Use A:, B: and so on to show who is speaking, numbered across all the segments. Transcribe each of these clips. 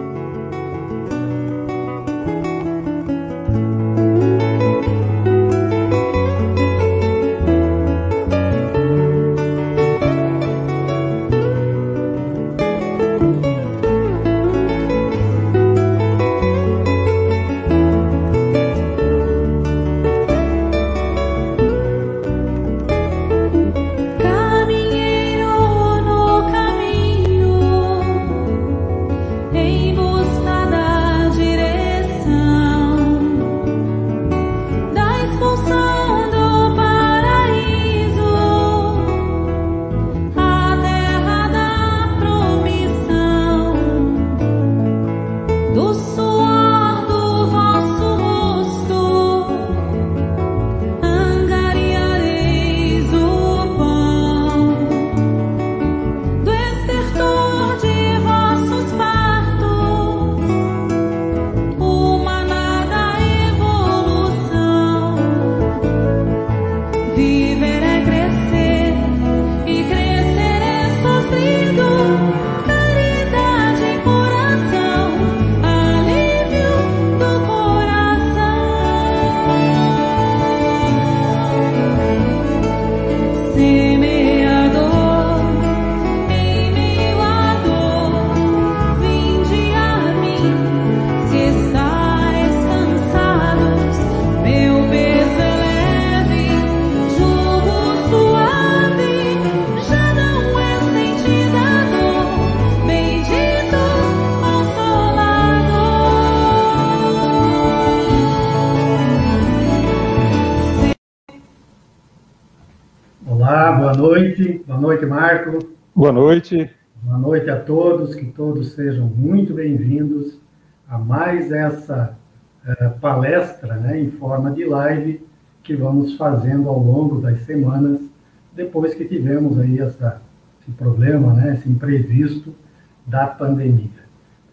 A: Amen. Noite, Marco.
B: Boa noite.
A: Boa noite a todos, que todos sejam muito bem-vindos a mais essa uh, palestra né, em forma de live que vamos fazendo ao longo das semanas, depois que tivemos aí essa, esse problema, né, esse imprevisto da pandemia.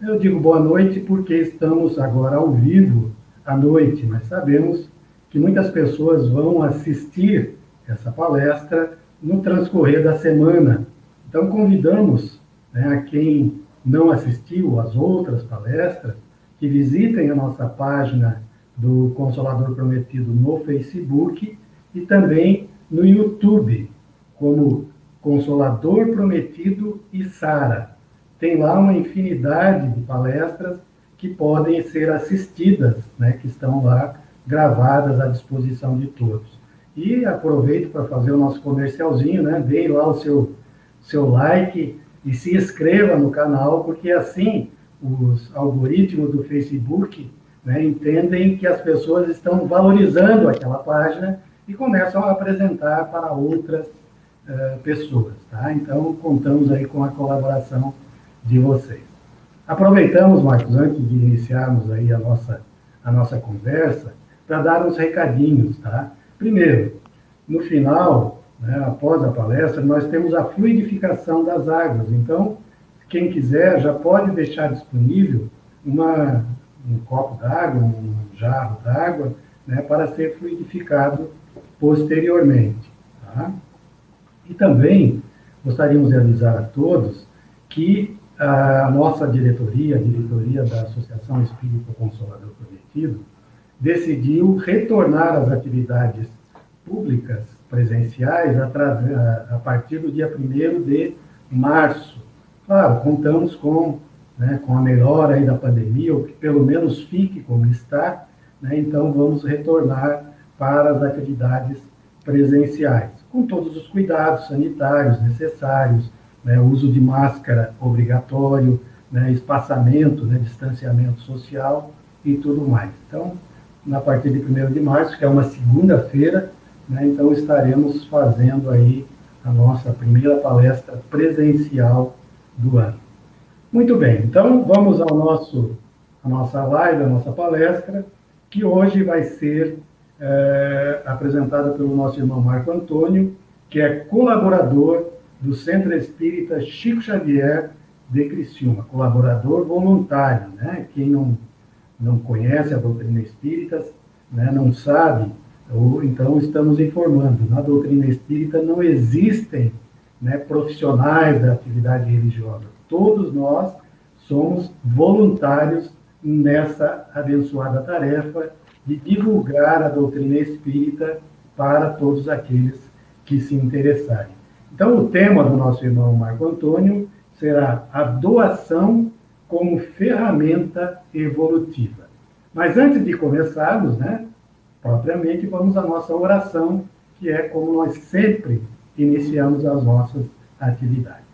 A: Eu digo boa noite porque estamos agora ao vivo à noite, mas sabemos que muitas pessoas vão assistir essa palestra no transcorrer da semana. Então, convidamos né, a quem não assistiu às outras palestras que visitem a nossa página do Consolador Prometido no Facebook e também no YouTube, como Consolador Prometido e Sara. Tem lá uma infinidade de palestras que podem ser assistidas, né, que estão lá gravadas à disposição de todos. E aproveito para fazer o nosso comercialzinho, né? Dê lá o seu, seu like e se inscreva no canal, porque assim os algoritmos do Facebook né, entendem que as pessoas estão valorizando aquela página e começam a apresentar para outras uh, pessoas. Tá? Então, contamos aí com a colaboração de vocês. Aproveitamos, Marcos, antes de iniciarmos aí a nossa, a nossa conversa, para dar uns recadinhos, tá? Primeiro, no final, né, após a palestra, nós temos a fluidificação das águas. Então, quem quiser já pode deixar disponível uma, um copo d'água, um jarro d'água, né, para ser fluidificado posteriormente. Tá? E também gostaríamos de avisar a todos que a nossa diretoria, a diretoria da Associação Espírita Consolador Prometido, decidiu retornar às atividades públicas presenciais a, partir do dia 1 de março. Claro, contamos com, né, com a melhora da pandemia, ou que pelo menos fique como está, né, então vamos retornar para as atividades presenciais, com todos os cuidados sanitários necessários, né, uso de máscara obrigatório, né, espaçamento, né, distanciamento social e tudo mais. Então, na partir de 1 de março, que é uma segunda-feira, né? Então, estaremos fazendo aí a nossa primeira palestra presencial do ano. Muito bem, então vamos ao nosso, a nossa live, a nossa palestra, que hoje vai ser é, apresentada pelo nosso irmão Marco Antônio, que é colaborador do Centro Espírita Chico Xavier de Criciúma, colaborador voluntário, né? Quem não, não conhece a doutrina espírita, né, não sabe então, estamos informando, na doutrina espírita não existem né, profissionais da atividade religiosa. Todos nós somos voluntários nessa abençoada tarefa de divulgar a doutrina espírita para todos aqueles que se interessarem. Então, o tema do nosso irmão Marco Antônio será a doação como ferramenta evolutiva. Mas antes de começarmos, né, propriamente, vamos à nossa oração, que é como nós sempre iniciamos as nossas atividades.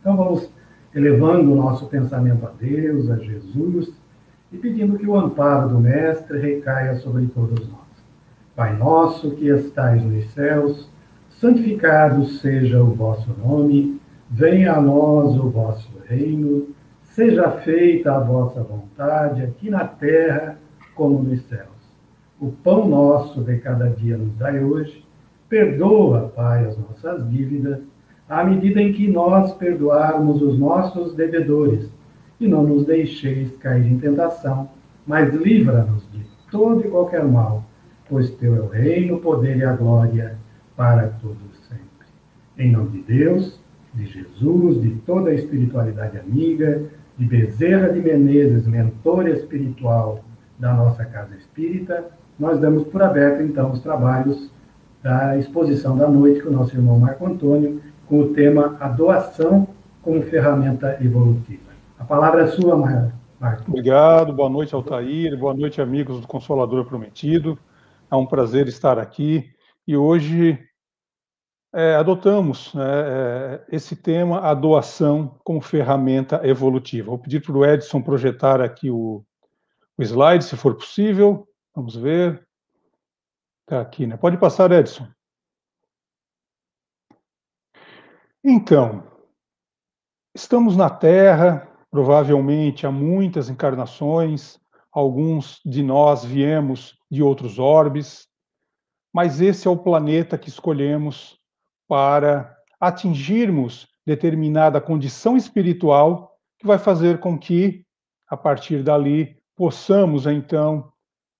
A: Então, vamos elevando o nosso pensamento a Deus, a Jesus, e pedindo que o amparo do Mestre recaia sobre todos nós. Pai nosso que estais nos céus, santificado seja o vosso nome, venha a nós o vosso reino, seja feita a vossa vontade, aqui na terra como nos céus. O pão nosso de cada dia nos dai hoje, perdoa, Pai, as nossas dívidas, à medida em que nós perdoarmos os nossos devedores, e não nos deixeis cair em tentação, mas livra-nos de todo e qualquer mal, pois teu é o reino, o poder e a glória para todos sempre. Em nome de Deus, de Jesus, de toda a espiritualidade amiga, de Bezerra de Menezes, mentor espiritual da nossa casa espírita, nós damos por aberto então os trabalhos da exposição da noite com o nosso irmão Marco Antônio, com o tema A Doação como Ferramenta Evolutiva. A palavra é sua, Marco.
B: Obrigado, boa noite, Altair, boa noite, amigos do Consolador Prometido. É um prazer estar aqui e hoje é, adotamos né, é, esse tema, a doação como ferramenta evolutiva. Vou pedir para o Edson projetar aqui o, o slide, se for possível. Vamos ver. Está aqui, né? Pode passar, Edson. Então, estamos na Terra, provavelmente há muitas encarnações, alguns de nós viemos de outros orbes, mas esse é o planeta que escolhemos para atingirmos determinada condição espiritual que vai fazer com que, a partir dali, possamos então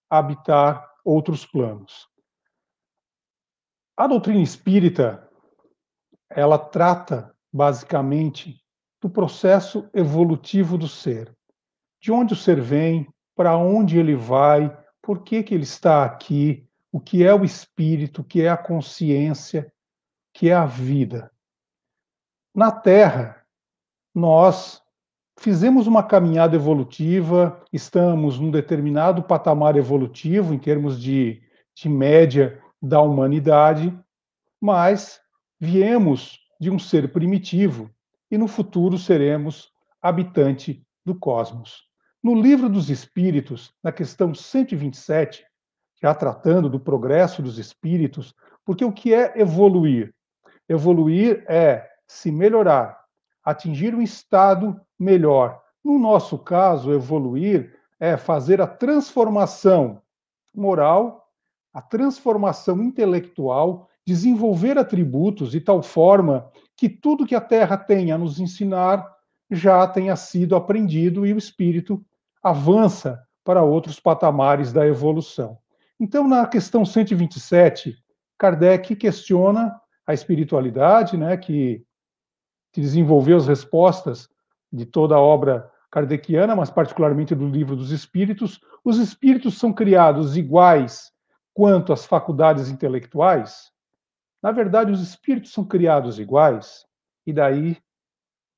B: habitar outros planos. A doutrina espírita ela trata basicamente do processo evolutivo do ser. De onde o ser vem, para onde ele vai, por que, que ele está aqui, o que é o espírito, o que é a consciência, que é a vida. Na Terra, nós fizemos uma caminhada evolutiva, estamos num determinado patamar evolutivo em termos de, de média da humanidade, mas Viemos de um ser primitivo e no futuro seremos habitante do cosmos. No livro dos Espíritos, na questão 127, já tratando do progresso dos espíritos, porque o que é evoluir? Evoluir é se melhorar, atingir um estado melhor. No nosso caso, evoluir é fazer a transformação moral, a transformação intelectual desenvolver atributos de tal forma que tudo que a Terra tem a nos ensinar já tenha sido aprendido e o espírito avança para outros patamares da evolução. Então, na questão 127, Kardec questiona a espiritualidade, né, que, que desenvolveu as respostas de toda a obra kardeciana, mas particularmente do livro dos espíritos. Os espíritos são criados iguais quanto às faculdades intelectuais? Na verdade, os espíritos são criados iguais, e daí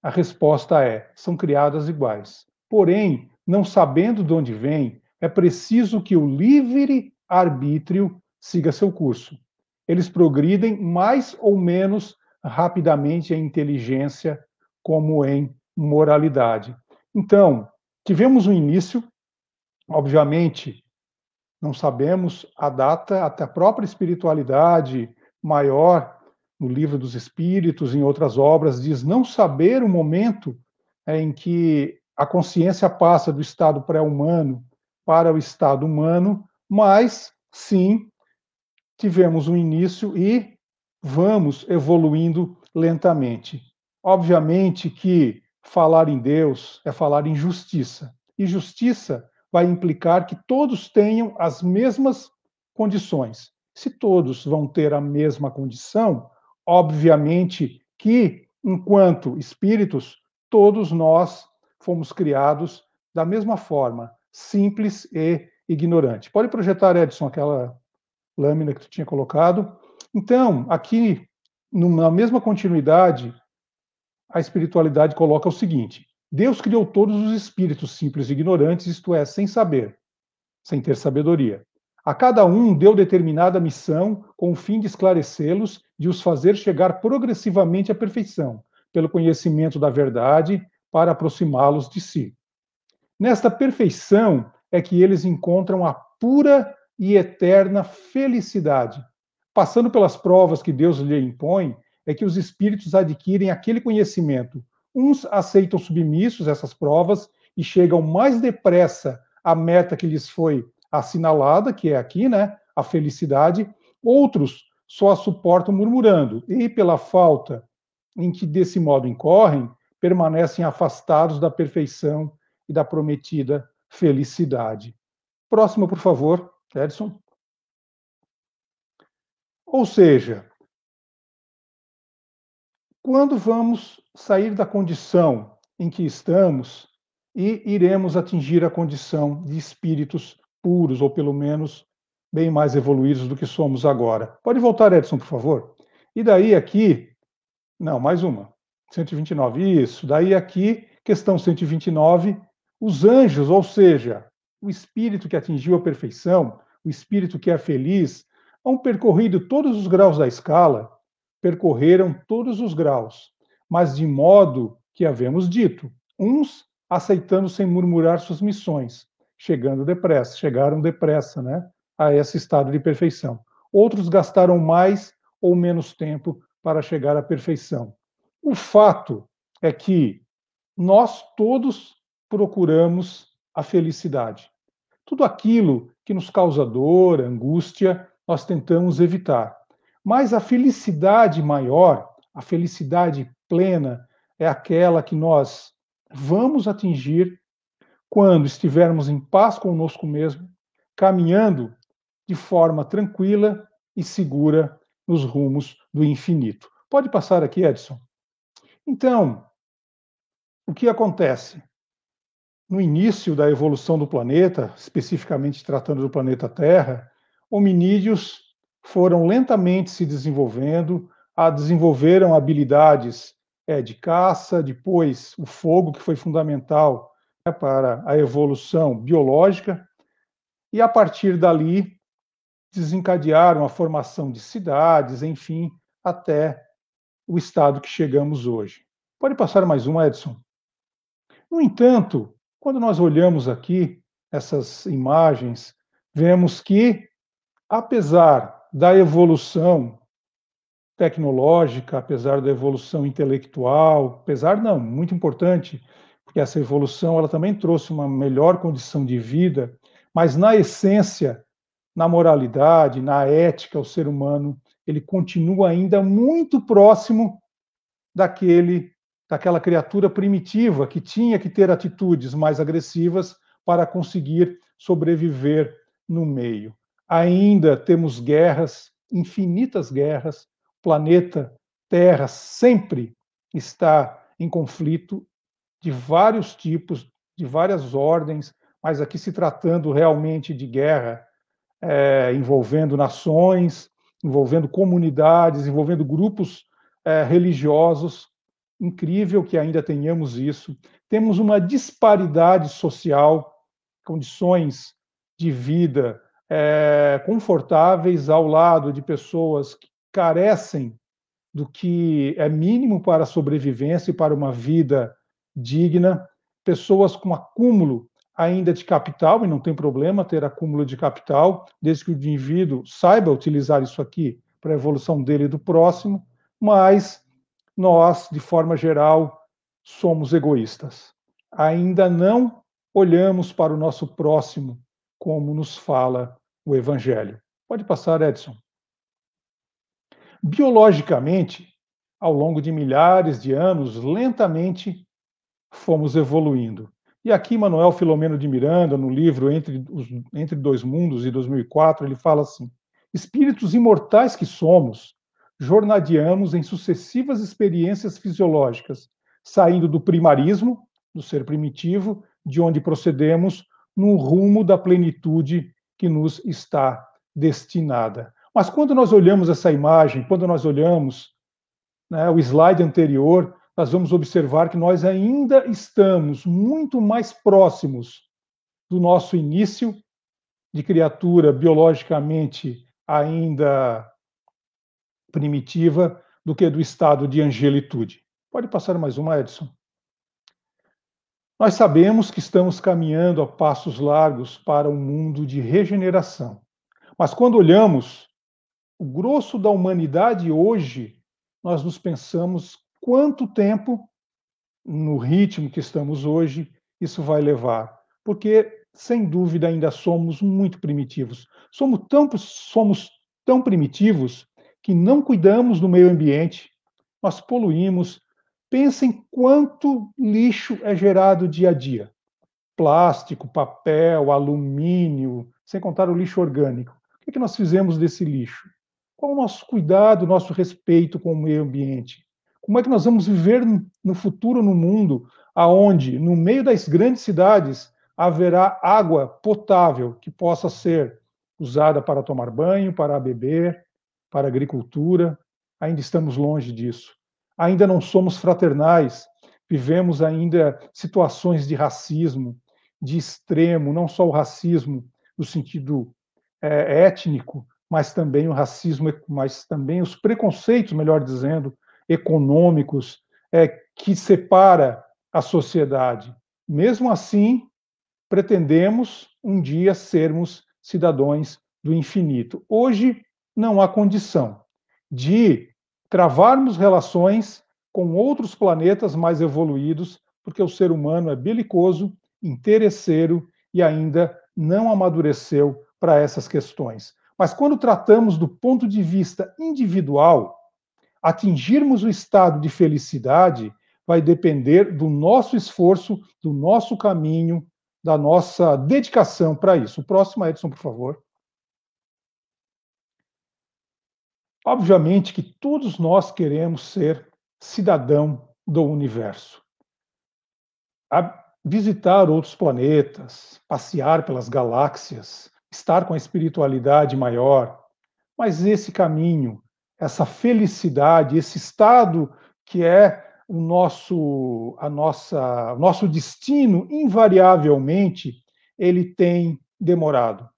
B: a resposta é: são criadas iguais. Porém, não sabendo de onde vem, é preciso que o livre arbítrio siga seu curso. Eles progridem mais ou menos rapidamente em inteligência, como em moralidade. Então, tivemos um início, obviamente, não sabemos a data, até a própria espiritualidade maior no Livro dos Espíritos, em outras obras, diz não saber o momento é, em que a consciência passa do estado pré-humano para o estado humano, mas sim tivemos um início e vamos evoluindo lentamente. Obviamente que falar em Deus é falar em justiça. E justiça vai implicar que todos tenham as mesmas condições. Se todos vão ter a mesma condição, obviamente que, enquanto espíritos, todos nós fomos criados da mesma forma, simples e ignorante. Pode projetar, Edson, aquela lâmina que tu tinha colocado. Então, aqui, na mesma continuidade, a espiritualidade coloca o seguinte: Deus criou todos os espíritos simples e ignorantes, isto é, sem saber, sem ter sabedoria. A cada um deu determinada missão com o fim de esclarecê-los, de os fazer chegar progressivamente à perfeição, pelo conhecimento da verdade, para aproximá-los de si. Nesta perfeição é que eles encontram a pura e eterna felicidade. Passando pelas provas que Deus lhe impõe, é que os espíritos adquirem aquele conhecimento. Uns aceitam submissos essas provas e chegam mais depressa à meta que lhes foi assinalada, que é aqui, né, a felicidade. Outros só a suportam murmurando e pela falta em que desse modo incorrem, permanecem afastados da perfeição e da prometida felicidade. Próximo, por favor, Edson. Ou seja, quando vamos sair da condição em que estamos e iremos atingir a condição de espíritos puros, ou pelo menos bem mais evoluídos do que somos agora. Pode voltar, Edson, por favor. E daí aqui, não, mais uma. 129, isso. Daí aqui, questão 129, os anjos, ou seja, o espírito que atingiu a perfeição, o espírito que é feliz, hão percorrido todos os graus da escala percorreram todos os graus, mas de modo que havemos dito, uns aceitando sem murmurar suas missões, chegando depressa, chegaram depressa, né, a esse estado de perfeição. Outros gastaram mais ou menos tempo para chegar à perfeição. O fato é que nós todos procuramos a felicidade. Tudo aquilo que nos causa dor, angústia, nós tentamos evitar. Mas a felicidade maior, a felicidade plena, é aquela que nós vamos atingir quando estivermos em paz conosco mesmo, caminhando de forma tranquila e segura nos rumos do infinito. Pode passar aqui, Edson. Então, o que acontece? No início da evolução do planeta, especificamente tratando do planeta Terra, hominídeos foram lentamente se desenvolvendo, a desenvolveram habilidades é, de caça, depois o fogo, que foi fundamental né, para a evolução biológica, e a partir dali desencadearam a formação de cidades, enfim, até o estado que chegamos hoje. Pode passar mais um, Edson. No entanto, quando nós olhamos aqui essas imagens, vemos que, apesar da evolução tecnológica, apesar da evolução intelectual, apesar não, muito importante, porque essa evolução ela também trouxe uma melhor condição de vida, mas na essência, na moralidade, na ética, o ser humano, ele continua ainda muito próximo daquele daquela criatura primitiva que tinha que ter atitudes mais agressivas para conseguir sobreviver no meio ainda temos guerras, infinitas guerras, o planeta Terra sempre está em conflito de vários tipos, de várias ordens, mas aqui se tratando realmente de guerra é, envolvendo nações, envolvendo comunidades, envolvendo grupos é, religiosos. Incrível que ainda tenhamos isso. Temos uma disparidade social, condições de vida é, confortáveis ao lado de pessoas que carecem do que é mínimo para a sobrevivência e para uma vida digna, pessoas com acúmulo ainda de capital, e não tem problema ter acúmulo de capital, desde que o indivíduo saiba utilizar isso aqui para a evolução dele e do próximo, mas nós, de forma geral, somos egoístas. Ainda não olhamos para o nosso próximo como nos fala o Evangelho. Pode passar, Edson. Biologicamente, ao longo de milhares de anos, lentamente fomos evoluindo. E aqui, Manuel Filomeno de Miranda, no livro Entre, os, Entre Dois Mundos, de 2004, ele fala assim: Espíritos imortais que somos, jornadeamos em sucessivas experiências fisiológicas, saindo do primarismo, do ser primitivo, de onde procedemos, no rumo da plenitude que nos está destinada. Mas quando nós olhamos essa imagem, quando nós olhamos né, o slide anterior, nós vamos observar que nós ainda estamos muito mais próximos do nosso início de criatura biologicamente ainda primitiva do que do estado de angelitude. Pode passar mais uma, Edson. Nós sabemos que estamos caminhando a passos largos para um mundo de regeneração. Mas quando olhamos o grosso da humanidade hoje, nós nos pensamos quanto tempo, no ritmo que estamos hoje, isso vai levar. Porque, sem dúvida, ainda somos muito primitivos. Somos tão, somos tão primitivos que não cuidamos do meio ambiente, nós poluímos. Pensem quanto lixo é gerado dia a dia: plástico, papel, alumínio, sem contar o lixo orgânico. O que, é nós fizemos desse lixo? Qual o nosso cuidado, o nosso respeito com o meio ambiente? Como é que nós vamos viver no futuro no mundo aonde, no meio das grandes cidades, haverá água potável que possa ser usada para tomar banho, para beber, para a agricultura? Ainda estamos longe disso. Ainda não somos fraternais, vivemos ainda situações de racismo, de extremo, não só o racismo no sentido é, étnico, mas também o racismo, mas também os preconceitos, melhor dizendo, econômicos, é, que separa a sociedade. Mesmo assim, pretendemos um dia sermos cidadãos do infinito. Hoje não há condição de travarmos relações com outros planetas mais evoluídos, porque o ser humano é belicoso, interesseiro e ainda não amadureceu para essas questões. Mas quando tratamos do ponto de vista individual, atingirmos o estado de felicidade vai depender do nosso esforço, do nosso caminho, da nossa dedicação para isso. O próximo, Edson, por favor. Obviamente que todos nós queremos ser cidadão do universo. A visitar outros planetas, passear pelas galáxias, estar com a espiritualidade maior. Mas esse caminho, essa felicidade, esse estado que é o nosso, a nossa, o nosso destino, invariavelmente, ele tem demorado.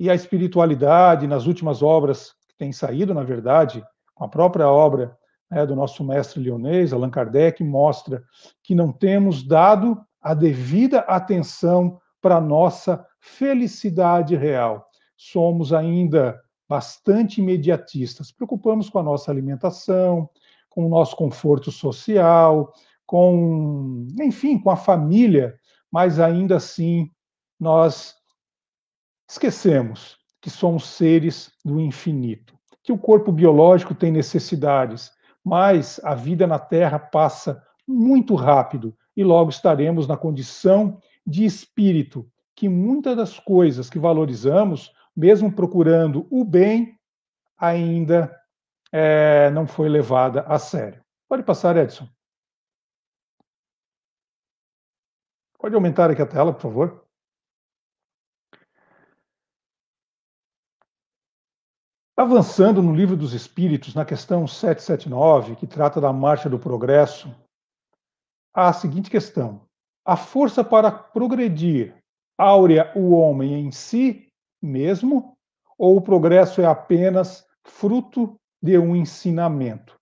B: E a espiritualidade, nas últimas obras têm saído, na verdade, com a própria obra né, do nosso mestre leonês, Allan Kardec, mostra que não temos dado a devida atenção para a nossa felicidade real. Somos ainda bastante imediatistas, preocupamos com a nossa alimentação, com o nosso conforto social, com, enfim, com a família, mas ainda assim nós esquecemos que somos seres do infinito, que o corpo biológico tem necessidades, mas a vida na Terra passa muito rápido e logo estaremos na condição de espírito, que muitas das coisas que valorizamos, mesmo procurando o bem, ainda é, não foi levada a sério. Pode passar, Edson. Pode aumentar aqui a tela, por favor. Avançando no Livro dos Espíritos, na questão 779, que trata da marcha do progresso, há a seguinte questão: a força para progredir áurea o homem em si mesmo, ou o progresso é apenas fruto de um ensinamento.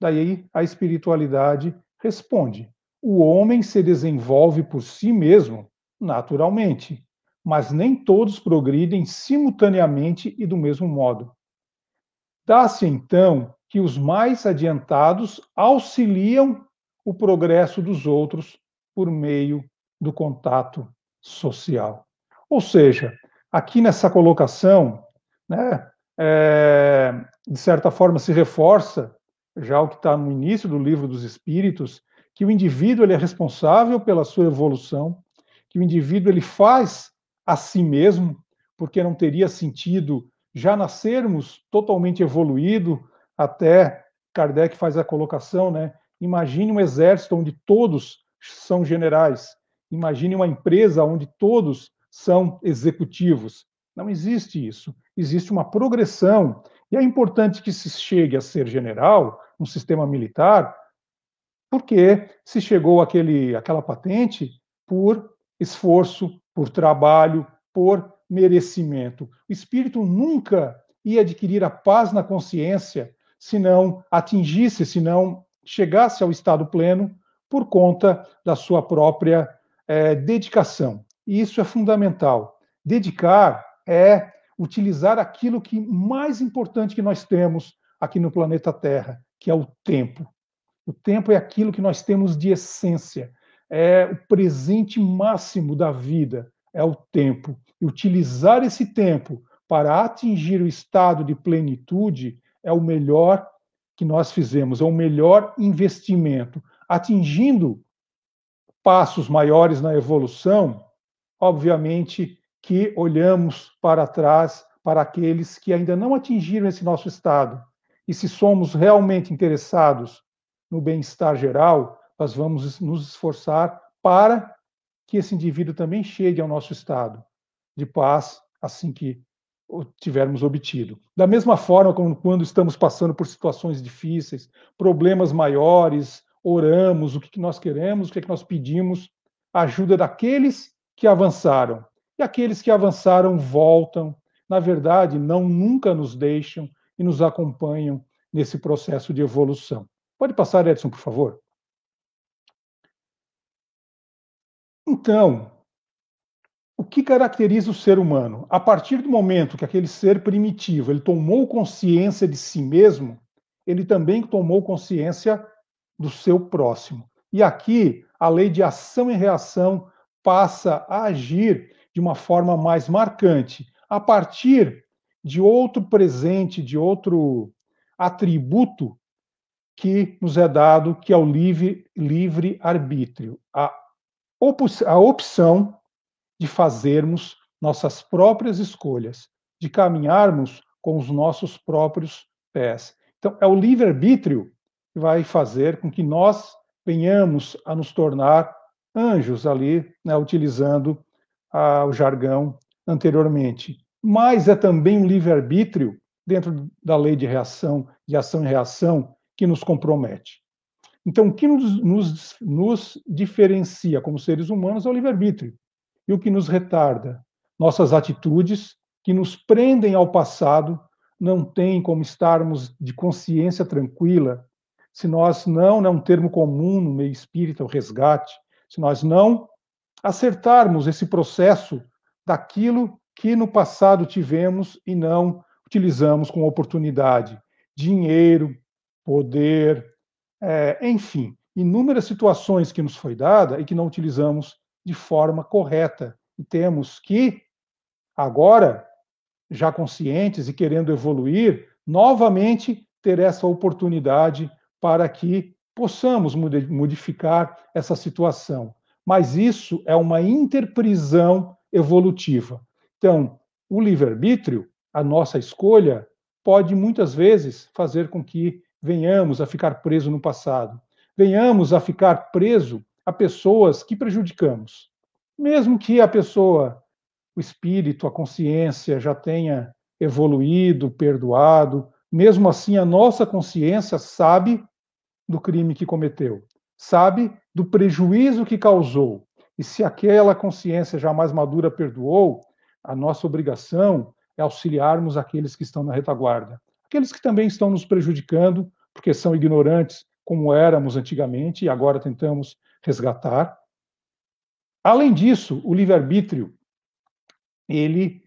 B: Daí a espiritualidade responde: o homem se desenvolve por si mesmo, naturalmente, mas nem todos progridem simultaneamente e do mesmo modo. Dá-se então que os mais adiantados auxiliam o progresso dos outros por meio do contato social. Ou seja, aqui nessa colocação, né, é, de certa forma, se reforça já o que está no início do livro dos Espíritos, que o indivíduo ele é responsável pela sua evolução, que o indivíduo ele faz a si mesmo, porque não teria sentido já nascermos totalmente evoluído, até Kardec faz a colocação, né? Imagine um exército onde todos são generais. Imagine uma empresa onde todos são executivos. Não existe isso. Existe uma progressão. E é importante que se chegue a ser general, um sistema militar, porque se chegou àquele, àquela patente por esforço, por trabalho, por merecimento. O espírito nunca ia adquirir a paz na consciência se não atingisse, se não chegasse ao estado pleno por conta da sua própria é, dedicação. E isso é fundamental. Dedicar é utilizar aquilo que mais importante que nós temos aqui no planeta Terra, que é o tempo. O tempo é aquilo que nós temos de essência, é o presente máximo da vida, é o tempo. E utilizar esse tempo para atingir o estado de plenitude é o melhor que nós fizemos, é o melhor investimento. Atingindo passos maiores na evolução, obviamente que olhamos para trás para aqueles que ainda não atingiram esse nosso estado. E se somos realmente interessados no bem-estar geral, nós vamos nos esforçar para que esse indivíduo também chegue ao nosso estado de paz assim que o tivermos obtido. Da mesma forma como quando estamos passando por situações difíceis, problemas maiores, oramos, o que nós queremos, o que, é que nós pedimos, ajuda daqueles que avançaram. E aqueles que avançaram voltam, na verdade, não nunca nos deixam e nos acompanham nesse processo de evolução. Pode passar, Edson, por favor? Então, o que caracteriza o ser humano? A partir do momento que aquele ser primitivo ele tomou consciência de si mesmo, ele também tomou consciência do seu próximo. E aqui a lei de ação e reação passa a agir de uma forma mais marcante, a partir de outro presente, de outro atributo que nos é dado, que é o livre, livre arbítrio, a, a opção de fazermos nossas próprias escolhas, de caminharmos com os nossos próprios pés. Então, é o livre-arbítrio que vai fazer com que nós venhamos a nos tornar anjos ali, né, utilizando ah, o jargão anteriormente. Mas é também um livre-arbítrio dentro da lei de reação, de ação e reação, que nos compromete. Então, o que nos, nos, nos diferencia como seres humanos é o livre-arbítrio. E o que nos retarda? Nossas atitudes que nos prendem ao passado não tem como estarmos de consciência tranquila se nós não, é um termo comum no meio espírita, o resgate, se nós não acertarmos esse processo daquilo que no passado tivemos e não utilizamos com oportunidade. Dinheiro, poder, é, enfim, inúmeras situações que nos foi dada e que não utilizamos de forma correta. E temos que, agora, já conscientes e querendo evoluir, novamente ter essa oportunidade para que possamos modificar essa situação. Mas isso é uma interprisão evolutiva. Então, o livre-arbítrio, a nossa escolha, pode muitas vezes fazer com que venhamos a ficar preso no passado, venhamos a ficar preso a pessoas que prejudicamos. Mesmo que a pessoa, o espírito, a consciência já tenha evoluído, perdoado, mesmo assim a nossa consciência sabe do crime que cometeu, sabe do prejuízo que causou. E se aquela consciência já mais madura perdoou, a nossa obrigação é auxiliarmos aqueles que estão na retaguarda. Aqueles que também estão nos prejudicando, porque são ignorantes, como éramos antigamente, e agora tentamos resgatar. Além disso, o livre-arbítrio, ele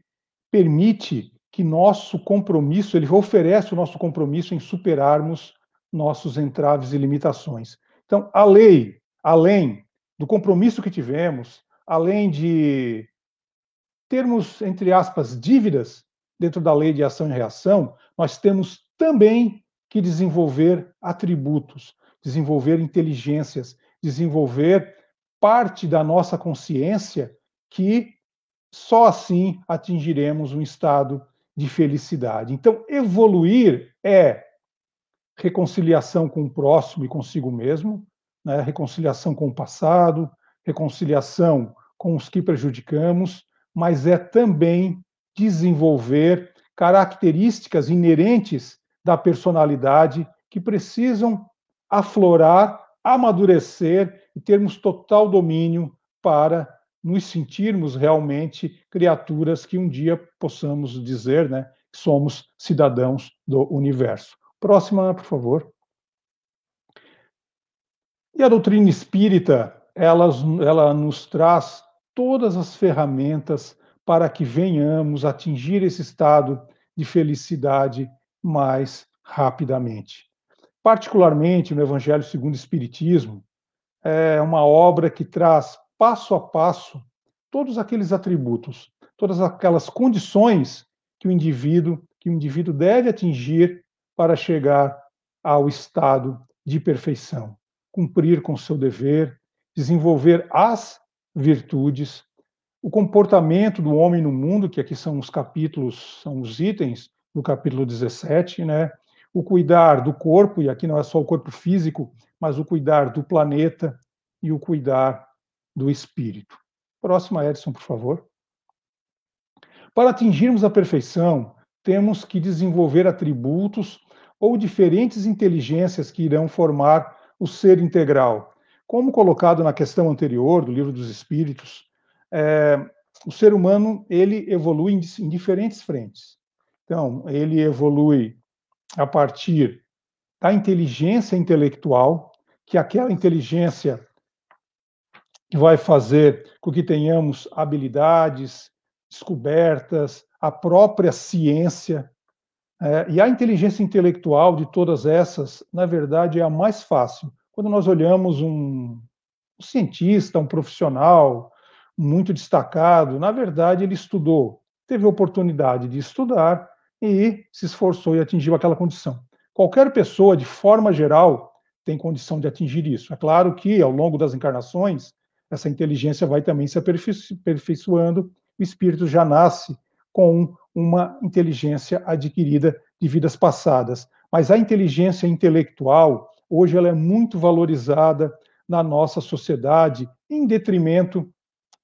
B: permite que nosso compromisso, ele oferece o nosso compromisso em superarmos nossos entraves e limitações. Então, a lei, além do compromisso que tivemos, além de termos, entre aspas, dívidas dentro da lei de ação e reação, nós temos também que desenvolver atributos, desenvolver inteligências, desenvolver parte da nossa consciência que só assim atingiremos um estado de felicidade. Então, evoluir é reconciliação com o próximo e consigo mesmo, né? reconciliação com o passado, reconciliação com os que prejudicamos, mas é também desenvolver características inerentes da personalidade que precisam aflorar, amadurecer e termos total domínio para nos sentirmos realmente criaturas que um dia possamos dizer, né, que somos cidadãos do universo. Próxima, por favor. E a doutrina espírita, ela, ela nos traz todas as ferramentas para que venhamos atingir esse estado de felicidade mais rapidamente. Particularmente no Evangelho segundo o Espiritismo, é uma obra que traz passo a passo todos aqueles atributos, todas aquelas condições que o indivíduo, que o indivíduo deve atingir para chegar ao estado de perfeição, cumprir com seu dever, desenvolver as virtudes, o comportamento do homem no mundo, que aqui são os capítulos, são os itens do capítulo 17, né? O cuidar do corpo, e aqui não é só o corpo físico, mas o cuidar do planeta e o cuidar do espírito. Próxima, Edson, por favor. Para atingirmos a perfeição, temos que desenvolver atributos ou diferentes inteligências que irão formar o ser integral. Como colocado na questão anterior do livro dos Espíritos, é, o ser humano ele evolui em, diferentes frentes. Então, ele evolui a partir da inteligência intelectual, que é aquela inteligência que vai fazer com que tenhamos habilidades, descobertas, a própria ciência. É, e a inteligência intelectual de todas essas, na verdade, é a mais fácil. Quando nós olhamos um, um cientista, um profissional muito destacado, na verdade, ele estudou, teve oportunidade de estudar e se esforçou e atingiu aquela condição. Qualquer pessoa, de forma geral, tem condição de atingir isso. É claro que, ao longo das encarnações, essa inteligência vai também se aperfeiçoando, o espírito já nasce com uma inteligência adquirida de vidas passadas. Mas a inteligência intelectual, hoje, ela é muito valorizada na nossa sociedade, em detrimento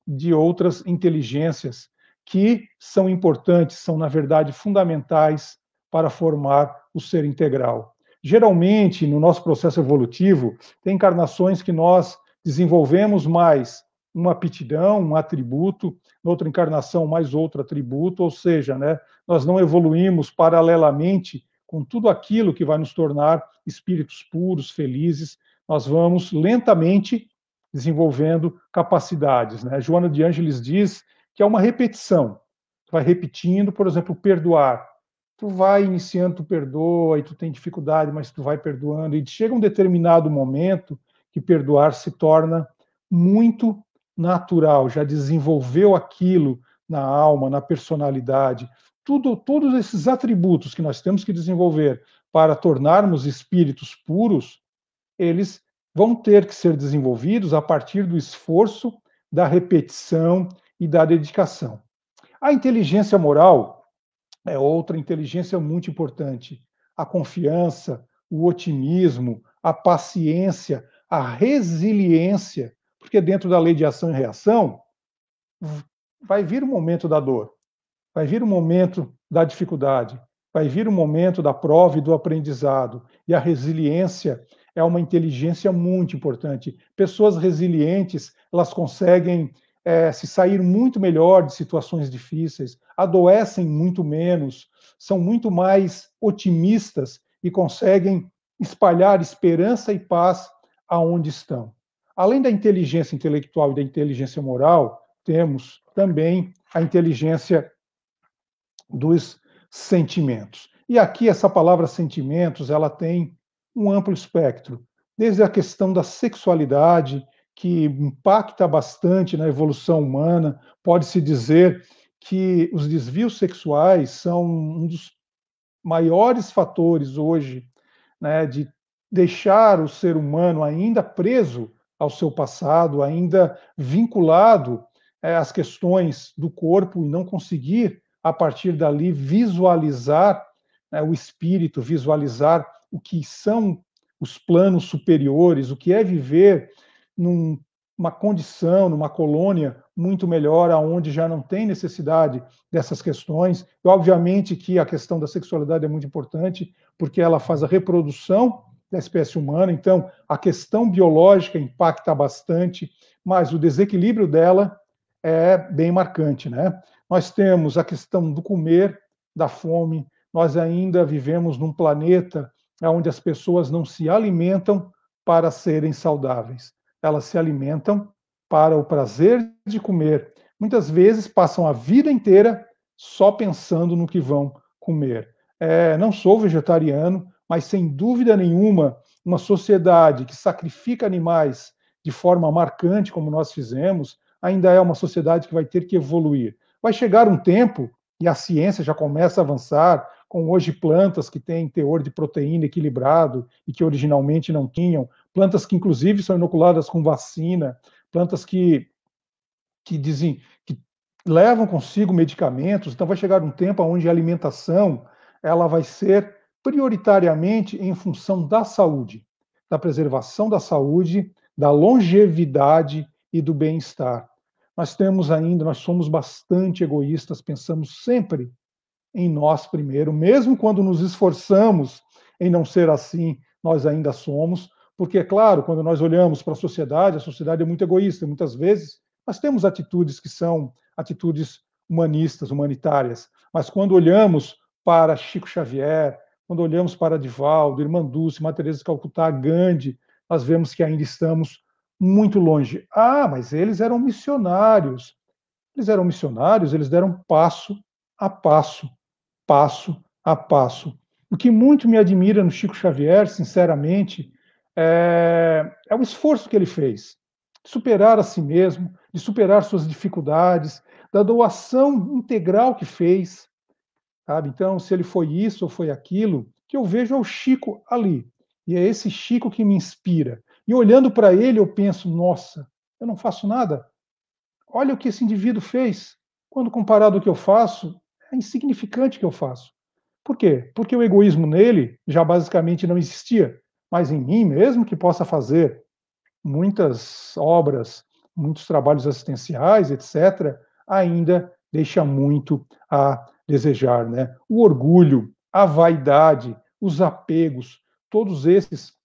B: de outras inteligências que são importantes, são, na verdade, fundamentais para formar o ser integral. Geralmente, no nosso processo evolutivo, tem encarnações que nós desenvolvemos mais uma aptidão, um atributo, noutra encarnação mais outro atributo, ou seja, né, nós não evoluímos paralelamente com tudo aquilo que vai nos tornar espíritos puros, felizes, nós vamos lentamente desenvolvendo capacidades. Né? Joana de Ângeles diz que é uma repetição. Tu vai repetindo, por exemplo, perdoar. Tu vai iniciando, tu perdoa, e tu tem dificuldade, mas tu vai perdoando, e chega um determinado momento que perdoar se torna muito natural, já desenvolveu aquilo na alma, na personalidade. Tudo, todos esses atributos que nós temos que desenvolver para tornarmos espíritos puros, eles vão ter que ser desenvolvidos a partir do esforço, da repetição e da dedicação. A inteligência moral é outra inteligência muito importante. A confiança, o otimismo, a paciência, a resiliência, porque dentro da lei de ação e reação vai vir o momento da dor, vai vir o momento da dificuldade, vai vir o momento da prova e do aprendizado. E a resiliência é uma inteligência muito importante. Pessoas resilientes, elas conseguem é, se sair muito melhor de situações difíceis, adoecem muito menos, são muito mais otimistas e conseguem espalhar esperança e paz aonde estão. Além da inteligência intelectual e da inteligência moral, temos também a inteligência dos sentimentos. E aqui essa palavra sentimentos, ela tem um amplo espectro, desde a questão da sexualidade, que impacta bastante na evolução humana, pode-se dizer que os desvios sexuais são um dos maiores fatores hoje né, de deixar o ser humano ainda preso ao seu passado, ainda vinculado é, às questões do corpo e não conseguir, a partir dali, visualizar né, o espírito, visualizar o que são os planos superiores, o que é viver numa condição, numa colônia muito melhor, aonde já não tem necessidade dessas questões. E, obviamente que a questão da sexualidade é muito importante, porque ela faz a reprodução da espécie humana, então a questão biológica impacta bastante, mas o desequilíbrio dela é bem marcante, né? Nós temos a questão do comer, da fome, nós ainda vivemos num planeta onde as pessoas não se alimentam para serem saudáveis, elas se alimentam para o prazer de comer. Muitas vezes passam a vida inteira só pensando no que vão comer. É, não sou vegetariano, mas sem dúvida nenhuma, uma sociedade que sacrifica animais de forma marcante, como nós fizemos, ainda é uma sociedade que vai ter que evoluir. Vai chegar um tempo, e a ciência já começa a avançar, com hoje plantas que têm teor de proteína equilibrado e que originalmente não tinham, plantas que inclusive são inoculadas com vacina, plantas que, que dizem que levam consigo medicamentos, então vai chegar um tempo onde a alimentação ela vai ser prioritariamente em função da saúde, da preservação da saúde, da longevidade e do bem-estar. Nós temos ainda, nós somos bastante egoístas, pensamos sempre em nós primeiro, mesmo quando nos esforçamos em não ser assim, nós ainda somos, porque, é claro, quando nós olhamos para a sociedade, a sociedade é muito egoísta, muitas vezes nós temos atitudes que são atitudes humanistas, humanitárias, mas quando olhamos para Chico Xavier, quando olhamos para Divaldo, Irmã Dulce, Matheus de Calcutá, Gandhi, nós vemos que ainda estamos muito longe. Ah, mas eles eram missionários. Eles eram missionários, eles deram passo a passo, passo a passo. O que muito me admira no Chico Xavier, sinceramente, é, é o esforço que ele fez de superar a si mesmo, de superar suas dificuldades, da doação integral que fez, Sabe? Então, se ele foi isso ou foi aquilo, que eu vejo é o Chico ali. E é esse Chico que me inspira. E olhando para ele, eu penso: nossa, eu não faço nada. Olha o que esse indivíduo fez. Quando comparado ao que eu faço, é insignificante o que eu faço. Por quê? Porque o egoísmo nele já basicamente não existia. Mas em mim, mesmo que possa fazer muitas obras, muitos trabalhos assistenciais, etc., ainda deixa muito a desejar, né? O orgulho, a vaidade, os apegos, todos esses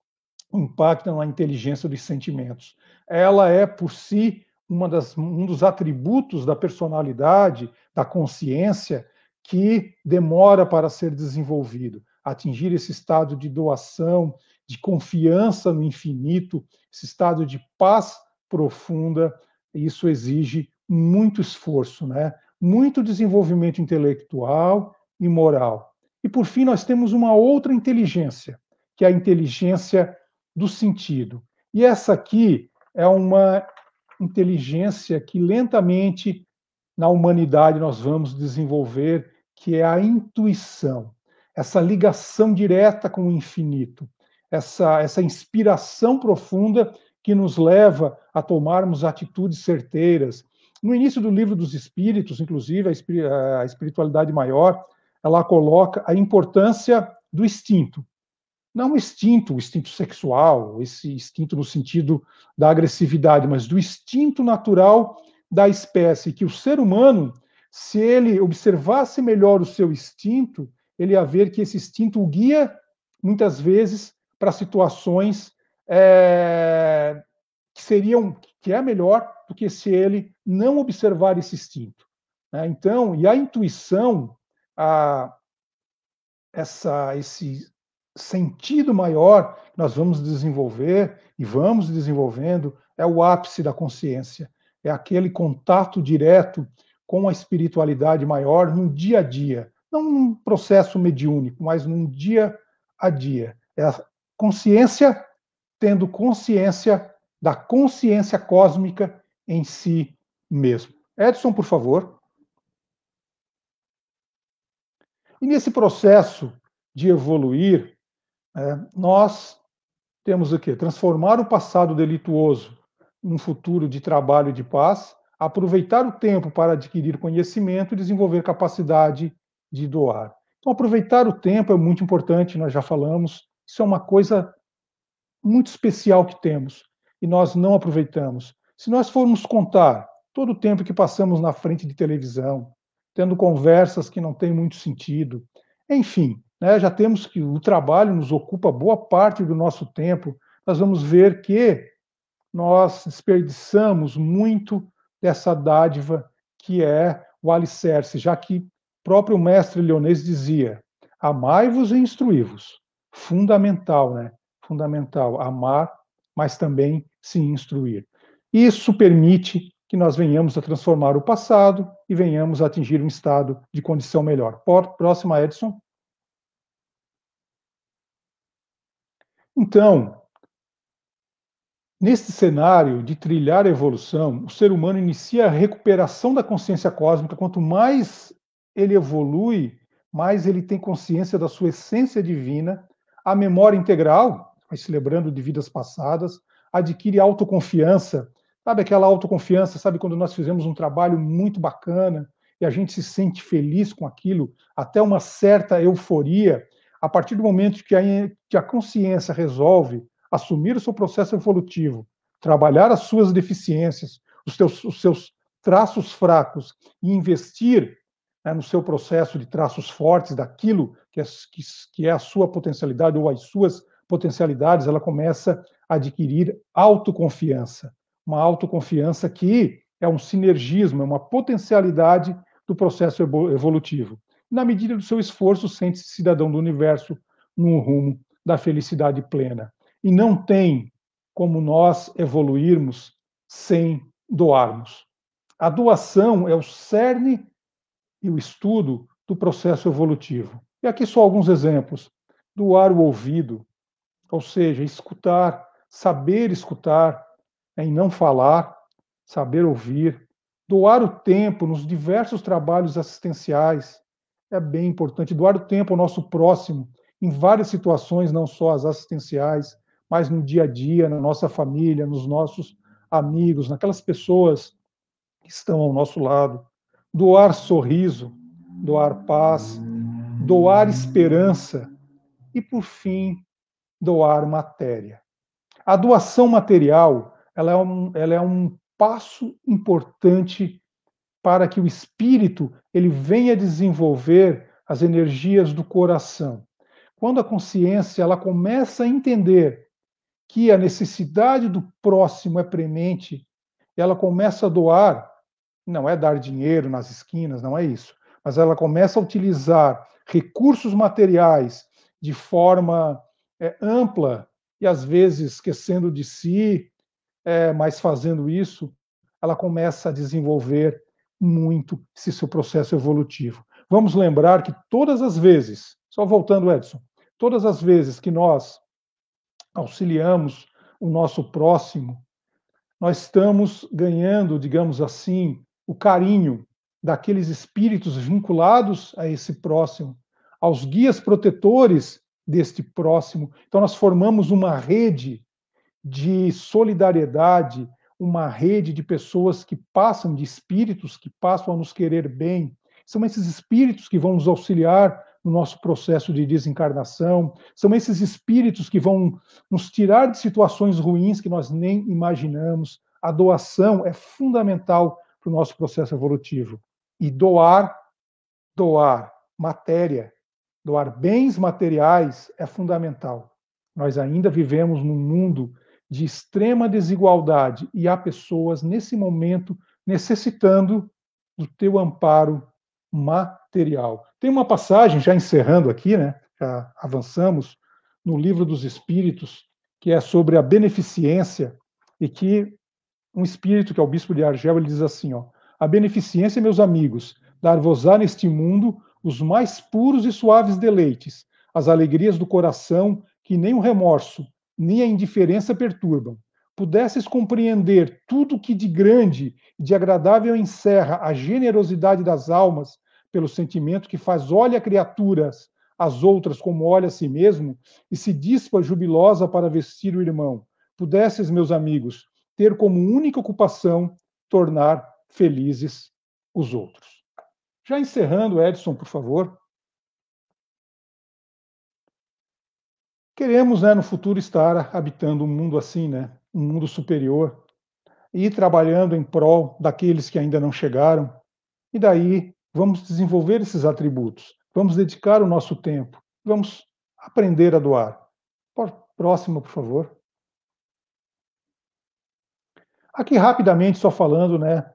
B: impactam na inteligência dos sentimentos. Ela é por si uma das, um dos atributos da personalidade, da consciência, que demora para ser desenvolvido. Atingir esse estado de doação, de confiança no infinito, esse estado de paz profunda, isso exige muito esforço, né? muito desenvolvimento intelectual e moral. E, por fim, nós temos uma outra inteligência, que é a inteligência do sentido. E essa aqui é uma inteligência que lentamente na humanidade nós vamos desenvolver, que é a intuição, essa ligação direta com o infinito, essa, essa inspiração profunda que nos leva a tomarmos atitudes certeiras, no início do livro dos Espíritos, inclusive, a espiritualidade maior, ela coloca a importância do instinto. Não o instinto, o instinto sexual, esse instinto no sentido da agressividade, mas do instinto natural da espécie, que o ser humano, se ele observasse melhor o seu instinto, ele ia ver que esse instinto o guia, muitas vezes, para situações é, que seriam, que é melhor do que se ele não observar esse instinto. Né? Então, e a intuição, a, essa, esse sentido maior que nós vamos desenvolver e vamos desenvolvendo é o ápice da consciência, é aquele contato direto com a espiritualidade maior no dia a dia, não num processo mediúnico, mas num dia a dia. É a consciência tendo consciência da consciência cósmica em si mesmo. Edson, por favor. E nesse processo de evoluir, é, nós temos o quê? Transformar o passado delituoso num futuro de trabalho e de paz, aproveitar o tempo para adquirir conhecimento e desenvolver capacidade de doar. Então, aproveitar o tempo é muito importante, nós já falamos, isso é uma coisa muito especial que temos e nós não aproveitamos. Se nós formos contar todo o tempo que passamos na frente de televisão, tendo conversas que não têm muito sentido, enfim, né, já temos que o trabalho nos ocupa boa parte do nosso tempo, nós vamos ver que nós desperdiçamos muito dessa dádiva que é o alicerce, já que o próprio mestre leonês dizia: amai-vos e instruí-vos. Fundamental, né? Fundamental amar, mas também se instruir. Isso permite que nós venhamos a transformar o passado e venhamos a atingir um estado de condição melhor. Próxima, Edson. Então, Neste cenário de trilhar a evolução, o ser humano inicia a recuperação da consciência cósmica. Quanto mais ele evolui, mais ele tem consciência da sua essência divina, a memória integral, vai se lembrando de vidas passadas, adquire autoconfiança. Sabe aquela autoconfiança, sabe quando nós fizemos um trabalho muito bacana e a gente se sente feliz com aquilo, até uma certa euforia, a partir do momento que a, que a consciência resolve assumir o seu processo evolutivo, trabalhar as suas deficiências, os, teus, os seus traços fracos e investir né, no seu processo de traços fortes, daquilo que é, que, que é a sua potencialidade ou as suas potencialidades, ela começa a adquirir autoconfiança. Uma autoconfiança que é um sinergismo, é uma potencialidade do processo evolutivo. Na medida do seu esforço, sente-se cidadão do universo no rumo da felicidade plena e não tem como nós evoluirmos sem doarmos. A doação é o cerne e o estudo do processo evolutivo. E aqui só alguns exemplos. Doar o ouvido, ou seja, escutar, saber escutar em não falar, saber ouvir. Doar o tempo nos diversos trabalhos assistenciais é bem importante. Doar o tempo ao nosso próximo em várias situações, não só as assistenciais, mas no dia a dia, na nossa família, nos nossos amigos, naquelas pessoas que estão ao nosso lado. Doar sorriso, doar paz, doar esperança e, por fim, doar matéria. A doação material ela é, um, ela é um passo importante para que o espírito ele venha desenvolver as energias do coração. Quando a consciência ela começa a entender que a necessidade do próximo é premente, ela começa a doar, não é dar dinheiro nas esquinas, não é isso, mas ela começa a utilizar recursos materiais de forma é, ampla e às vezes esquecendo de si, é, mas fazendo isso, ela começa a desenvolver muito esse seu processo evolutivo. Vamos lembrar que todas as vezes, só voltando, Edson, todas as vezes que nós auxiliamos o nosso próximo, nós estamos ganhando, digamos assim, o carinho daqueles espíritos vinculados a esse próximo, aos guias protetores deste próximo. Então, nós formamos uma rede de solidariedade, uma rede de pessoas que passam, de espíritos que passam a nos querer bem. São esses espíritos que vão nos auxiliar no nosso processo de desencarnação. São esses espíritos que vão nos tirar de situações ruins que nós nem imaginamos. A doação é fundamental para o nosso processo evolutivo. E doar, doar matéria, doar bens materiais é fundamental. Nós ainda vivemos num mundo de extrema desigualdade e há pessoas nesse momento necessitando do teu amparo material. Tem uma passagem, já encerrando aqui, né? já avançamos, no livro dos Espíritos, que é sobre a beneficência, e que um espírito, que é o bispo de Argel, ele diz assim: ó, a beneficência, meus amigos, dar-vos-á neste mundo os mais puros e suaves deleites, as alegrias do coração que nem o remorso, nem a indiferença perturbam. Pudesses compreender tudo que de grande e de agradável encerra a generosidade das almas pelo sentimento que faz olha criaturas as outras como olha a si mesmo e se dispa jubilosa para vestir o irmão. Pudesses, meus amigos, ter como única ocupação tornar felizes os outros. Já encerrando, Edson, por favor. Queremos, né, no futuro, estar habitando um mundo assim, né, um mundo superior, e trabalhando em prol daqueles que ainda não chegaram. E daí vamos desenvolver esses atributos, vamos dedicar o nosso tempo, vamos aprender a doar. Próximo, por favor. Aqui rapidamente, só falando, né?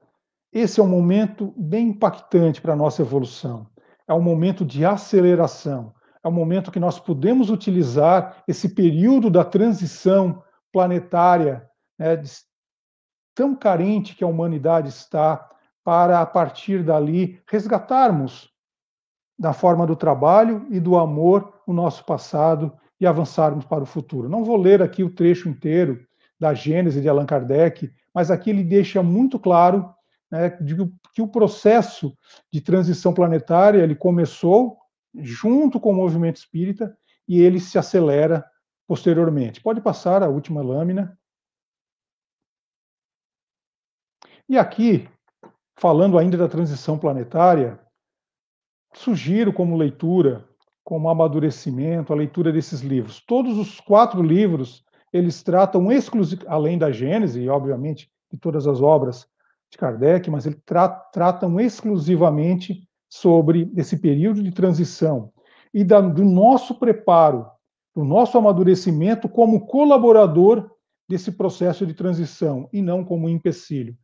B: Esse é um momento bem impactante para a nossa evolução. É um momento de aceleração. É um momento que nós podemos utilizar esse período da transição planetária, né, tão carente que a humanidade está, para, a partir dali, resgatarmos da forma do trabalho e do amor o nosso passado e avançarmos para o futuro. Não vou ler aqui o trecho inteiro da Gênese de Allan Kardec, mas aqui ele deixa muito claro né, que o processo de transição planetária ele começou junto com o movimento espírita e ele se acelera posteriormente. Pode passar a última lâmina. E aqui, falando ainda da transição planetária, sugiro como leitura, como amadurecimento, a leitura desses livros. Todos os quatro livros, eles tratam exclusivamente, além da Gênese, e obviamente de todas as obras de Kardec, mas eles tra tratam exclusivamente sobre esse período de transição e da, do nosso preparo, do nosso amadurecimento como colaborador desse processo de transição e não como empecilho.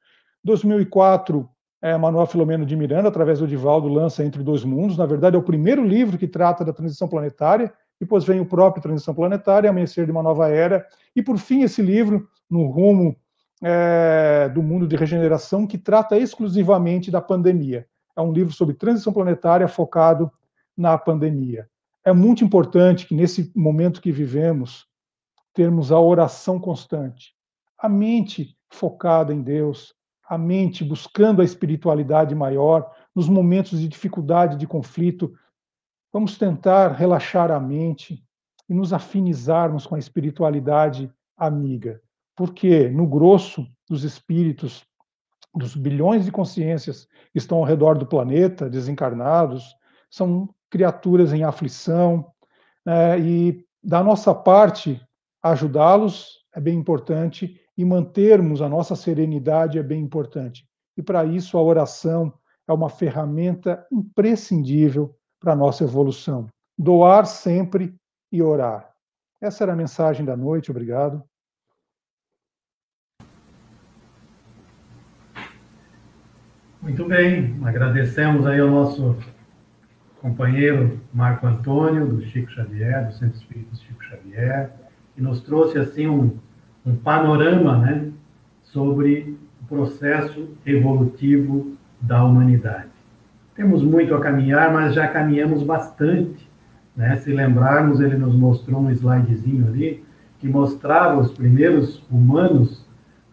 B: 2004, é, Manuel Filomeno de Miranda, através do Divaldo, lança Entre Dois Mundos. Na verdade, é o primeiro livro que trata da transição planetária. Depois vem o próprio Transição Planetária, Amanhecer de uma Nova Era. E, por fim, esse livro, No Rumo é, do Mundo de Regeneração, que trata exclusivamente da pandemia. É um livro sobre transição planetária focado na pandemia. É muito importante que, nesse momento que vivemos, termos a oração constante, a mente focada em Deus, a mente buscando a espiritualidade maior, nos momentos de dificuldade, de conflito, vamos tentar relaxar a mente e nos afinizarmos com a espiritualidade amiga. Porque no grosso dos espíritos, dos bilhões de consciências que estão ao redor do planeta, desencarnados, são criaturas em aflição, né, e da nossa parte, ajudá-los é bem importante e mantermos a nossa serenidade é bem importante. E para isso a oração é uma ferramenta imprescindível para a nossa evolução. Doar sempre e orar. Essa era a mensagem da noite, obrigado.
A: Muito bem, agradecemos aí ao nosso companheiro Marco Antônio, do Chico Xavier, do Centro Espírita Chico Xavier, que nos trouxe assim um, um panorama né, sobre o processo evolutivo da humanidade. Temos muito a caminhar, mas já caminhamos bastante. Né? Se lembrarmos, ele nos mostrou um slidezinho ali que mostrava os primeiros humanos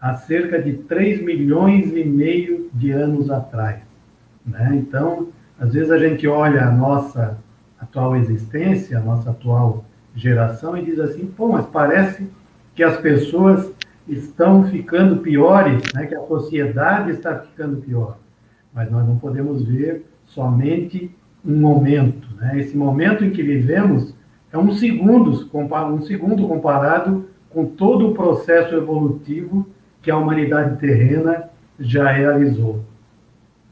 A: há cerca de 3 milhões e meio de anos atrás. Né? Então, às vezes a gente olha a nossa atual existência, a nossa atual geração e diz assim, pô, mas parece que as pessoas estão ficando piores, né, que a sociedade está ficando pior. Mas nós não podemos ver somente um momento. Né? Esse momento em que vivemos é um segundo, um segundo comparado com todo o processo evolutivo que a humanidade terrena já realizou.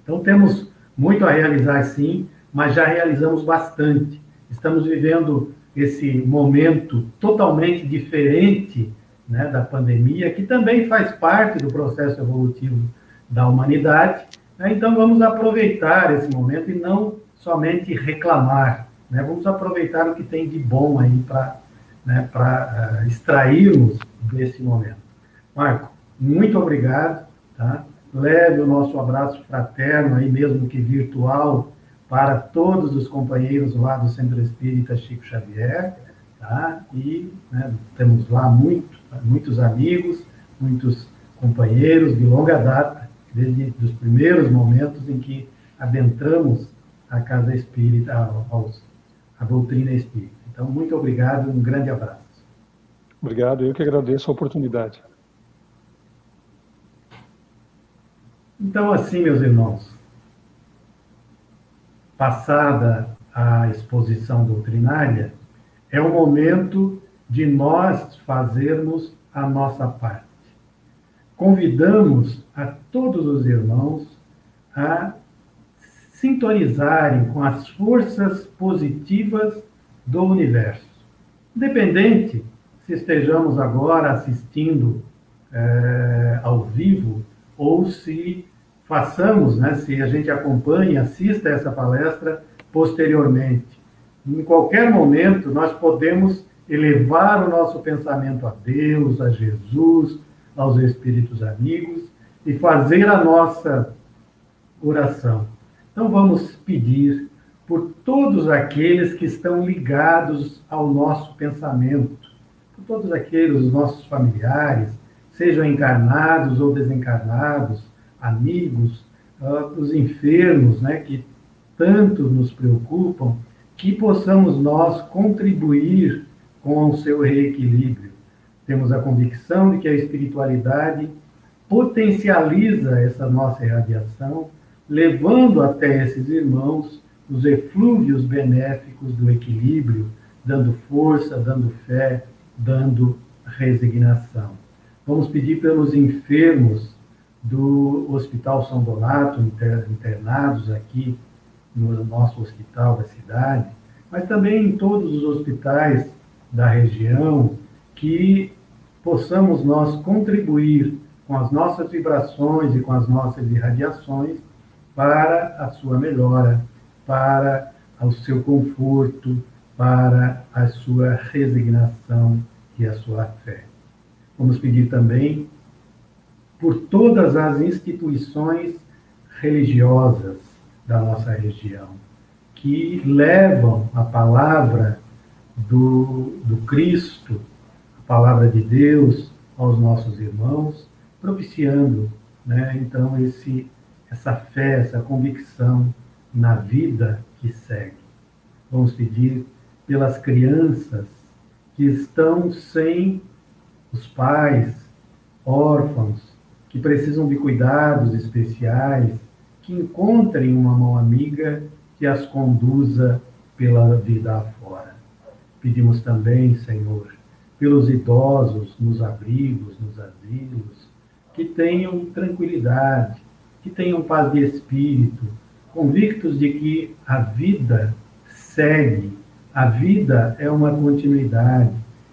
A: Então temos muito a realizar sim, mas já realizamos bastante. Estamos vivendo esse momento totalmente diferente né, da pandemia, que também faz parte do processo evolutivo da humanidade. Né? Então, vamos aproveitar esse momento e não somente reclamar. Né? Vamos aproveitar o que tem de bom aí para né, uh, extrairmos desse momento. Marco, muito obrigado. Tá? Leve o nosso abraço fraterno, aí mesmo que virtual, para todos os companheiros lá do Centro Espírita Chico Xavier, tá? E né, temos lá muito, muitos amigos, muitos companheiros de longa data, desde os primeiros momentos em que adentramos a Casa Espírita, a doutrina espírita. Então, muito obrigado, um grande abraço.
B: Obrigado, eu que agradeço a oportunidade.
A: Então, assim, meus irmãos, passada a exposição doutrinária, é o momento de nós fazermos a nossa parte. Convidamos a todos os irmãos a sintonizarem com as forças positivas do universo. Independente se estejamos agora assistindo é, ao vivo ou se façamos, né, se a gente acompanha, assista essa palestra posteriormente. Em qualquer momento, nós podemos elevar o nosso pensamento a Deus, a Jesus, aos Espíritos amigos e fazer a nossa oração. Então, vamos pedir por todos aqueles que estão ligados ao nosso pensamento, por todos aqueles nossos familiares, sejam encarnados ou desencarnados, amigos, uh, os enfermos, né, que tanto nos preocupam, que possamos nós contribuir com o seu reequilíbrio. Temos a convicção de que a espiritualidade potencializa essa nossa irradiação, levando até esses irmãos os eflúvios benéficos do equilíbrio, dando força, dando fé, dando resignação. Vamos pedir pelos enfermos do Hospital São Donato, internados aqui no nosso hospital da cidade, mas também em todos os hospitais da região, que possamos nós contribuir com as nossas vibrações e com as nossas irradiações para a sua melhora, para o seu conforto, para a sua resignação e a sua fé. Vamos pedir também por todas as instituições religiosas da nossa região, que levam a palavra do, do Cristo, a palavra de Deus aos nossos irmãos, propiciando, né, então, esse, essa fé, essa convicção na vida que segue. Vamos pedir pelas crianças que estão sem os pais, órfãos, que precisam de cuidados especiais, que encontrem uma mão amiga que as conduza pela vida afora. Pedimos também, Senhor, pelos idosos nos abrigos, nos asilos, que tenham tranquilidade, que tenham paz de espírito, convictos de que a vida segue, a vida é uma continuidade,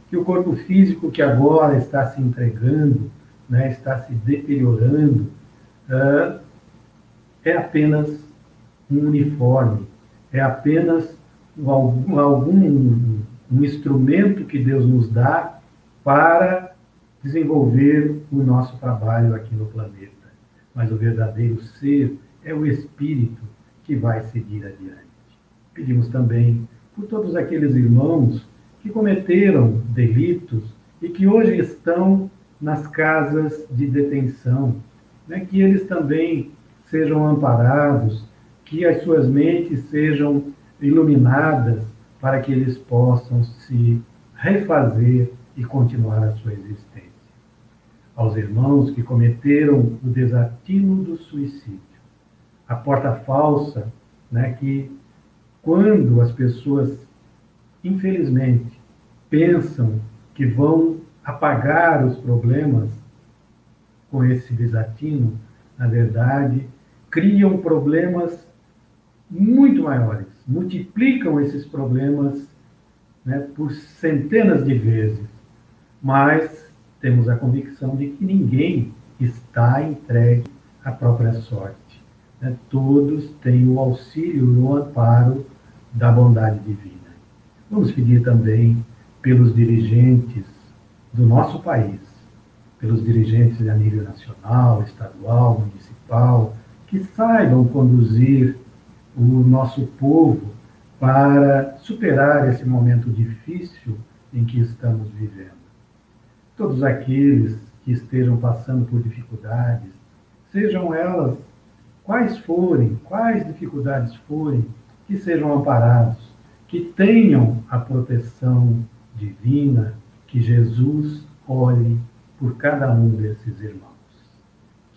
A: que o corpo físico que agora está se entregando, né, está se deteriorando, uh, é apenas um uniforme, é apenas algum, algum um instrumento que Deus nos dá para desenvolver o nosso trabalho aqui no planeta. Mas o verdadeiro ser é o espírito que vai seguir adiante. Pedimos também por todos aqueles irmãos que cometeram delitos e que hoje estão nas casas de detenção, né? que eles também sejam amparados, que as suas mentes sejam iluminadas para que eles possam se refazer e continuar a sua existência. Aos irmãos que cometeram o desatino do suicídio, a porta falsa, né, que quando as pessoas, infelizmente, pensam que vão apagar os problemas com esse desatino, na verdade, criam problemas muito maiores, multiplicam esses problemas né, por centenas de vezes. Mas temos a convicção de que ninguém está entregue à própria sorte. Né? Todos têm o auxílio e o amparo da bondade divina. Vamos pedir também pelos dirigentes do nosso país, pelos dirigentes a nível nacional, estadual, municipal, que saibam conduzir o nosso povo para superar esse momento difícil em que estamos vivendo. Todos aqueles que estejam passando por dificuldades, sejam elas quais forem, quais dificuldades forem, que sejam amparados, que tenham a proteção divina, que Jesus olhe por cada um desses irmãos.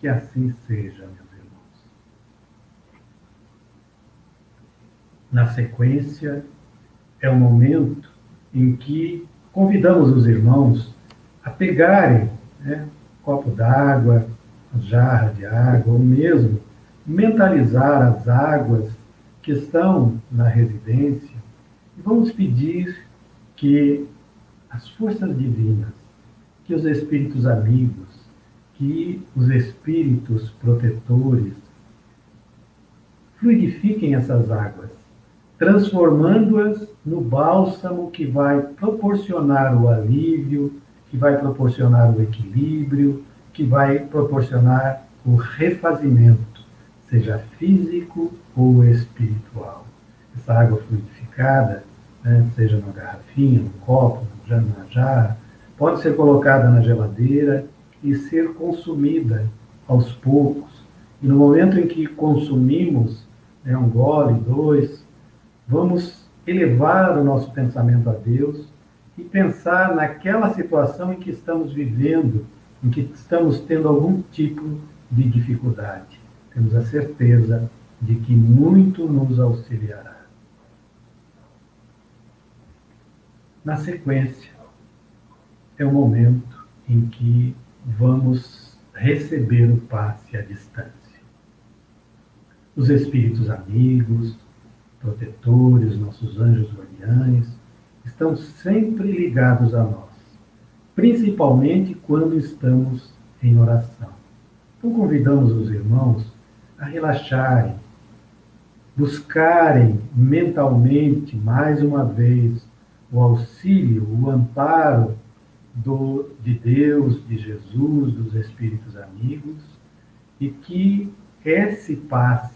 A: Que assim seja, meus irmãos. Na sequência, é o momento em que convidamos os irmãos a pegarem né, um copo d'água, jarra de água, ou mesmo mentalizar as águas que estão na residência e vamos pedir que as forças divinas, que os espíritos amigos, que os espíritos protetores fluidifiquem essas águas, transformando-as no bálsamo que vai proporcionar o alívio, que vai proporcionar o equilíbrio, que vai proporcionar o refazimento, seja físico ou espiritual. Essa água fluidificada, né, seja numa garrafinha, num copo, numa jarra, pode ser colocada na geladeira e ser consumida aos poucos. E no momento em que consumimos né, um gole, dois, vamos elevar o nosso pensamento a Deus e pensar naquela situação em que estamos vivendo, em que estamos tendo algum tipo de dificuldade. Temos a certeza de que muito nos auxiliará. Na sequência, é o momento em que vamos receber o passe à distância. Os espíritos amigos, protetores, nossos anjos guardiães, estão sempre ligados a nós, principalmente quando estamos em oração. Então, convidamos os irmãos a relaxarem, buscarem mentalmente, mais uma vez, o auxílio, o amparo do, de Deus, de Jesus, dos Espíritos amigos, e que esse passe,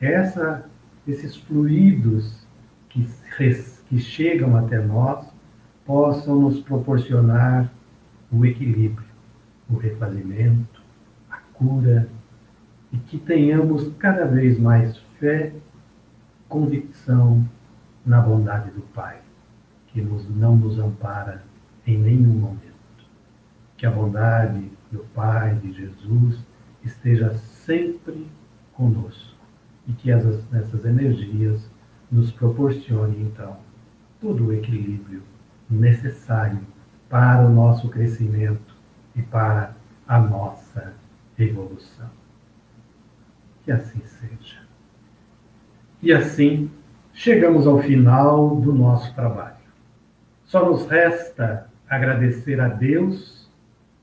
A: essa, esses fluidos que, que chegam até nós, possam nos proporcionar o equilíbrio, o refazimento, a cura, e que tenhamos cada vez mais fé, convicção na bondade do Pai, que não nos ampara em nenhum momento. Que a bondade do Pai, de Jesus, esteja sempre conosco e que essas, essas energias nos proporcionem, então, todo o equilíbrio necessário para o nosso crescimento e para a nossa evolução. Que assim seja. E assim chegamos ao final do nosso trabalho. Só nos resta agradecer a Deus,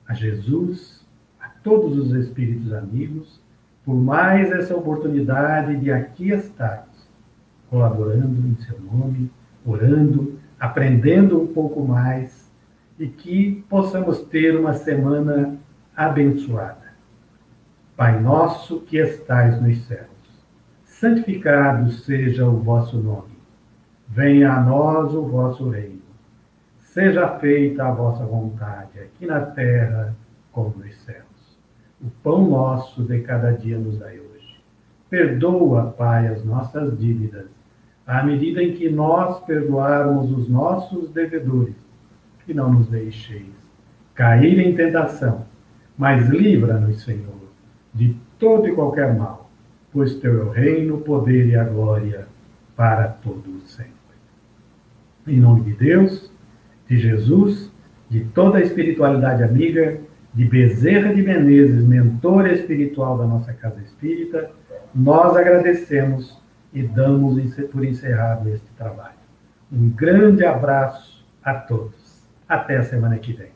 A: a Jesus, a todos os espíritos amigos, por mais essa oportunidade de aqui estarmos, colaborando em seu nome, orando, aprendendo um pouco mais e que possamos ter uma semana abençoada. Pai nosso que estais nos céus, santificado seja o vosso nome. Venha a nós o vosso reino Seja feita a vossa vontade, aqui na terra como nos céus. O pão nosso de cada dia nos dai hoje. Perdoa, Pai, as nossas dívidas, à medida em que nós perdoarmos os nossos devedores. E não nos deixeis cair em tentação, mas livra-nos, Senhor, de todo e qualquer mal, pois teu é o reino, o poder e a glória para todos sempre. Em nome de Deus, de Jesus, de toda a espiritualidade amiga, de Bezerra de Menezes, mentora espiritual da nossa Casa Espírita, nós agradecemos e damos por encerrado este trabalho. Um grande abraço a todos. Até a semana que vem.